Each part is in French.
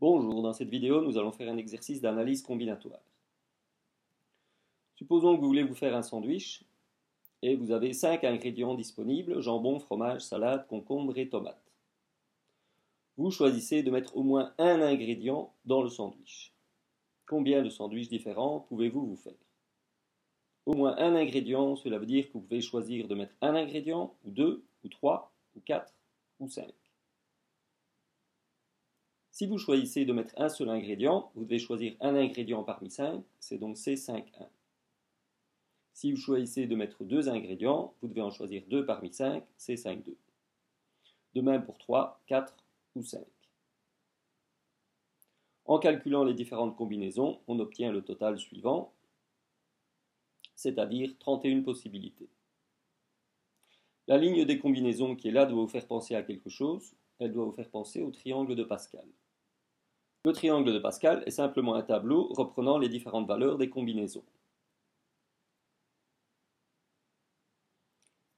Bonjour, dans cette vidéo, nous allons faire un exercice d'analyse combinatoire. Supposons que vous voulez vous faire un sandwich et vous avez 5 ingrédients disponibles, jambon, fromage, salade, concombre et tomates. Vous choisissez de mettre au moins un ingrédient dans le sandwich. Combien de sandwichs différents pouvez-vous vous faire? Au moins un ingrédient, cela veut dire que vous pouvez choisir de mettre un ingrédient, ou deux, ou trois, ou quatre, ou cinq. Si vous choisissez de mettre un seul ingrédient, vous devez choisir un ingrédient parmi 5, c'est donc C5-1. Si vous choisissez de mettre deux ingrédients, vous devez en choisir deux parmi 5, C5-2. De même pour 3, 4 ou 5. En calculant les différentes combinaisons, on obtient le total suivant, c'est-à-dire 31 possibilités. La ligne des combinaisons qui est là doit vous faire penser à quelque chose, elle doit vous faire penser au triangle de Pascal. Le triangle de Pascal est simplement un tableau reprenant les différentes valeurs des combinaisons.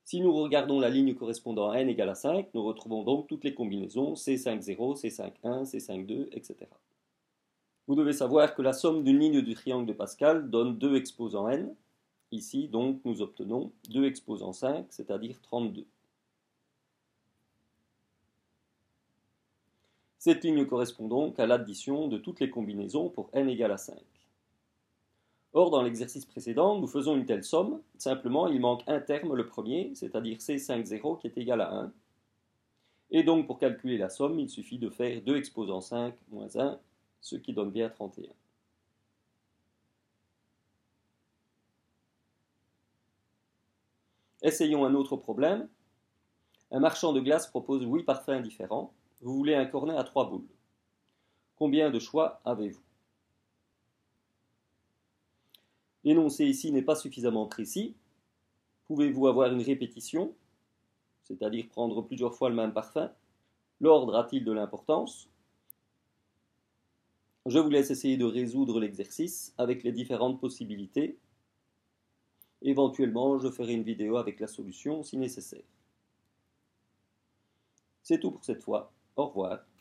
Si nous regardons la ligne correspondant à n égale à 5, nous retrouvons donc toutes les combinaisons C5,0, C5,1, C5,2, etc. Vous devez savoir que la somme d'une ligne du triangle de Pascal donne 2 exposants n. Ici, donc, nous obtenons 2 exposants 5, c'est-à-dire 32. Cette ligne correspond donc à l'addition de toutes les combinaisons pour n égale à 5. Or, dans l'exercice précédent, nous faisons une telle somme, simplement il manque un terme, le premier, c'est-à-dire C50 qui est égal à 1. Et donc pour calculer la somme, il suffit de faire 2 exposants 5 moins 1, ce qui donne bien 31. Essayons un autre problème. Un marchand de glace propose 8 parfums différents. Vous voulez un cornet à trois boules. Combien de choix avez-vous? L'énoncé ici n'est pas suffisamment précis. Pouvez-vous avoir une répétition, c'est-à-dire prendre plusieurs fois le même parfum? L'ordre a-t-il de l'importance? Je vous laisse essayer de résoudre l'exercice avec les différentes possibilités. Éventuellement, je ferai une vidéo avec la solution si nécessaire. C'est tout pour cette fois. Au revoir.